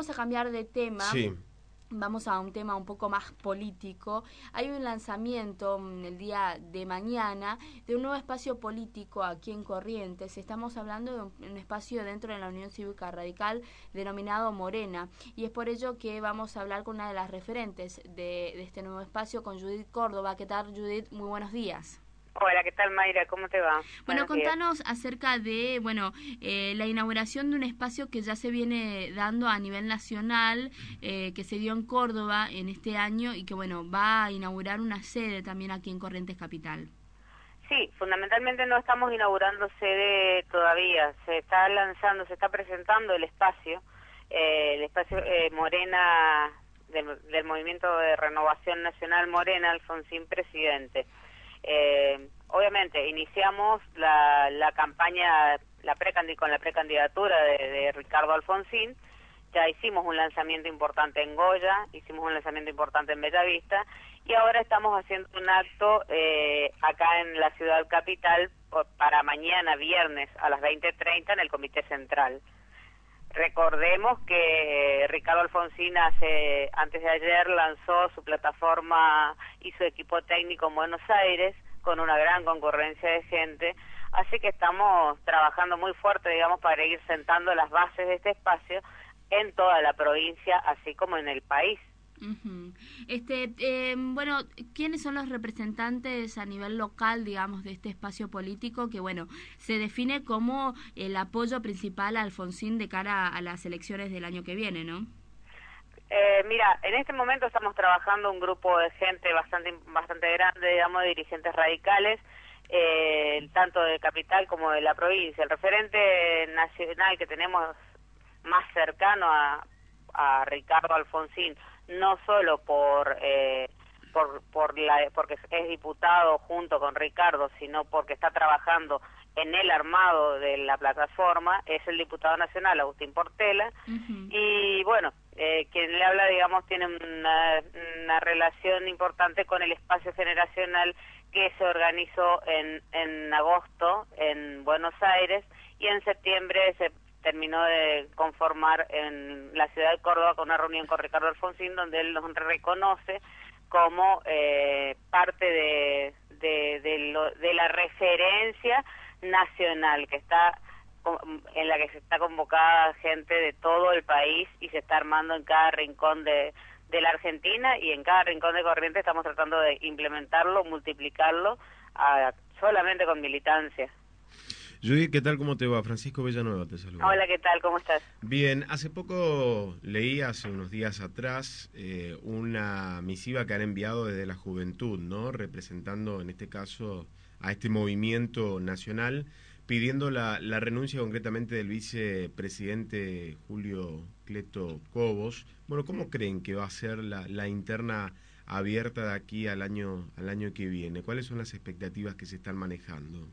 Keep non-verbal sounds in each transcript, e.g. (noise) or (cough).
Vamos a cambiar de tema. Sí. Vamos a un tema un poco más político. Hay un lanzamiento mm, el día de mañana de un nuevo espacio político aquí en Corrientes. Estamos hablando de un, un espacio dentro de la Unión Cívica Radical denominado Morena. Y es por ello que vamos a hablar con una de las referentes de, de este nuevo espacio, con Judith Córdoba. ¿Qué tal, Judith? Muy buenos días. Hola, ¿qué tal Mayra? ¿Cómo te va? Bueno, Buenos días. contanos acerca de, bueno, eh, la inauguración de un espacio que ya se viene dando a nivel nacional, eh, que se dio en Córdoba en este año y que, bueno, va a inaugurar una sede también aquí en Corrientes Capital. Sí, fundamentalmente no estamos inaugurando sede todavía. Se está lanzando, se está presentando el espacio, eh, el espacio eh, Morena del, del Movimiento de Renovación Nacional Morena, Alfonsín Presidente. Eh, obviamente, iniciamos la, la campaña la con la precandidatura de, de Ricardo Alfonsín. Ya hicimos un lanzamiento importante en Goya, hicimos un lanzamiento importante en Bellavista y ahora estamos haciendo un acto eh, acá en la ciudad capital para mañana viernes a las 20.30 en el Comité Central. Recordemos que Ricardo Alfonsín hace, antes de ayer lanzó su plataforma y su equipo técnico en Buenos Aires con una gran concurrencia de gente, así que estamos trabajando muy fuerte, digamos, para ir sentando las bases de este espacio en toda la provincia, así como en el país. Este, eh, bueno, ¿quiénes son los representantes a nivel local, digamos, de este espacio político que, bueno, se define como el apoyo principal a Alfonsín de cara a las elecciones del año que viene, ¿no? Eh, mira, en este momento estamos trabajando un grupo de gente bastante bastante grande, digamos, de dirigentes radicales, eh, tanto de capital como de la provincia. El referente nacional que tenemos más cercano a, a Ricardo Alfonsín, no solo por eh, por, por la, porque es diputado junto con Ricardo, sino porque está trabajando en el armado de la plataforma, es el diputado nacional Agustín Portela, y bueno, eh, quien le habla, digamos, tiene una, una relación importante con el espacio generacional que se organizó en, en agosto en Buenos Aires y en septiembre se terminó de conformar en la ciudad de Córdoba con una reunión con Ricardo Alfonsín donde él nos reconoce como eh, parte de, de, lo- de la referencia nacional que está en la que se está convocada gente de todo el país y se está armando en cada rincón de, de la Argentina y en cada rincón de Corrientes estamos tratando de implementarlo, multiplicarlo solamente con militancia. Judith, ¿qué tal? ¿Cómo te va? Francisco Villanueva te saluda. Hola, ¿qué tal? ¿Cómo estás? Bien, hace poco leí, hace unos días atrás, eh, una misiva que han enviado desde la juventud, ¿no? Representando, en este caso, a este movimiento nacional, pidiendo la, la renuncia concretamente del vicepresidente Julio Cleto Cobos. Bueno, ¿cómo creen que va a ser la, la interna abierta de aquí al año, al año que viene? ¿Cuáles son las expectativas que se están manejando?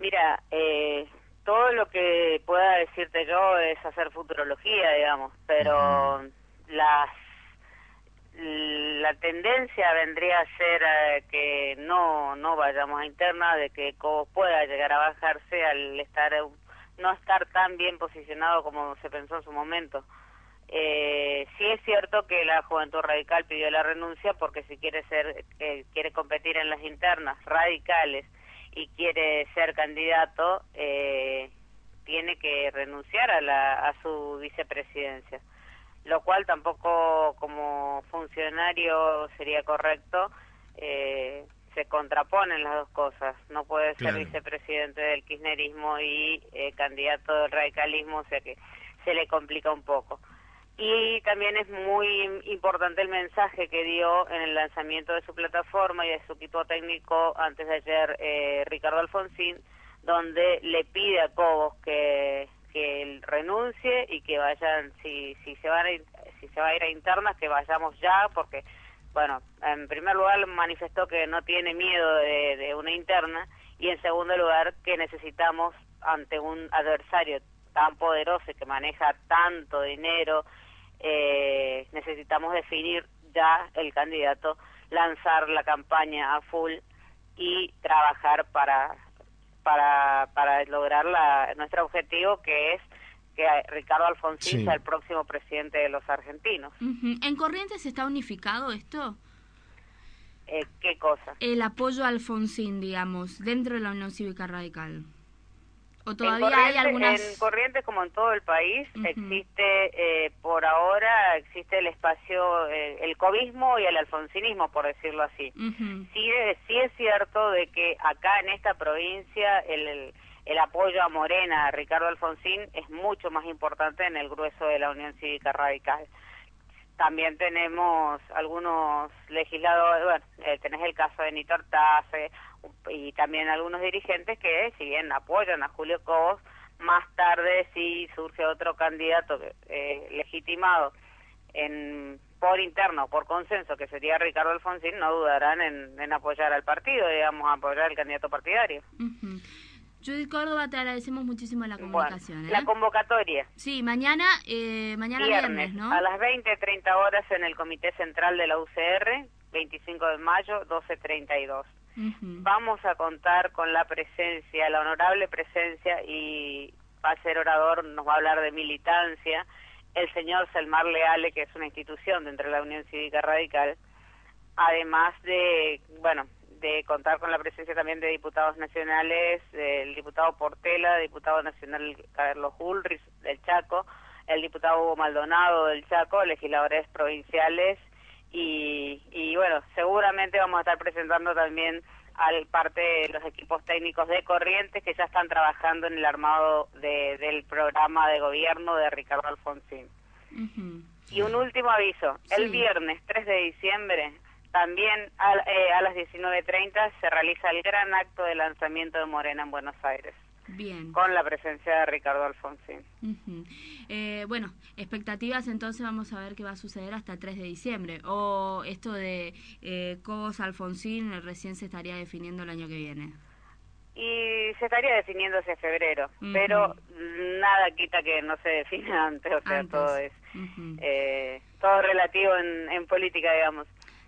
Mira, eh, todo lo que pueda decirte yo es hacer futurología, digamos, pero las la tendencia vendría a ser eh, que no no vayamos a interna, de que Cobos pueda llegar a bajarse al estar no estar tan bien posicionado como se pensó en su momento. Eh, sí es cierto que la Juventud Radical pidió la renuncia porque si quiere ser eh, quiere competir en las internas radicales y quiere ser candidato eh, tiene que renunciar a la a su vicepresidencia lo cual tampoco como funcionario sería correcto eh, se contraponen las dos cosas no puede ser Claro. vicepresidente del kirchnerismo y eh, candidato del radicalismo o sea que se le complica un poco y también es muy importante el mensaje que dio en el lanzamiento de su plataforma y de su equipo técnico antes de ayer eh, Ricardo Alfonsín, donde le pide a Cobos que, que él renuncie y que vayan, si, si se van a, si se va a ir a internas, que vayamos ya, porque, bueno, en primer lugar manifestó que no tiene miedo de, de una interna y en segundo lugar que necesitamos ante un adversario tan poderoso y que maneja tanto dinero, eh, necesitamos definir ya el candidato, lanzar la campaña a full y trabajar para para, para lograr la, nuestro objetivo que es que Ricardo Alfonsín sea el próximo presidente de los argentinos. ¿En Corrientes está unificado esto? Eh, ¿Qué cosa? El apoyo a Alfonsín, digamos, dentro de la Unión Cívica Radical. ¿O todavía hay algunas...? En Corrientes, como en todo el país, existe, eh, por ahora, existe el espacio, eh, el cobismo y el alfonsinismo, por decirlo así. sí, sí es cierto de que acá en esta provincia el, el, apoyo a Morena, a Ricardo Alfonsín, es mucho más importante en el grueso de la Unión Cívica Radical. También tenemos algunos legisladores, bueno, eh, tenés el caso de Nito Artace, y también algunos dirigentes que, si bien apoyan a Julio Cobos, más tarde si surge otro candidato eh, legitimado en por interno, por consenso, que sería Ricardo Alfonsín, no dudarán en, apoyar al partido, digamos, apoyar al candidato partidario. Judith Córdoba, te agradecemos muchísimo la comunicación. La ¿eh? convocatoria. Sí, mañana, eh, mañana viernes, ¿no? A las 20, 30 horas en el Comité Central de la UCR, 25 de mayo, 12.32. Vamos a contar con la presencia, la honorable presencia, y va a ser orador, nos va a hablar de militancia, el señor Selmar Leale, que es una institución dentro de la Unión Cívica Radical, además de, bueno, de contar con la presencia también de diputados nacionales, el diputado Portela, diputado nacional Carlos Ulrich del Chaco, el diputado Hugo Maldonado del Chaco, legisladores provinciales. Y, y bueno, seguramente vamos a estar presentando también al parte de los equipos técnicos de Corrientes que ya están trabajando en el armado del programa de gobierno de Ricardo Alfonsín. Y un último aviso, el viernes 3 de diciembre también a, eh, a las 19.30 se realiza el gran acto de lanzamiento de Morena en Buenos Aires. Bien. Con la presencia de Ricardo Alfonsín. eh, bueno, expectativas entonces vamos a ver qué va a suceder hasta el 3 de diciembre. O esto de eh, Cobos Alfonsín recién se estaría definiendo el año que viene. Y se estaría definiendo ese febrero, pero nada quita que no se defina (laughs) antes, o sea, todo es eh, todo relativo en, en política, digamos.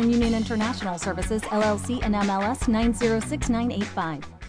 Western Union International Services LLC and MLS 906985.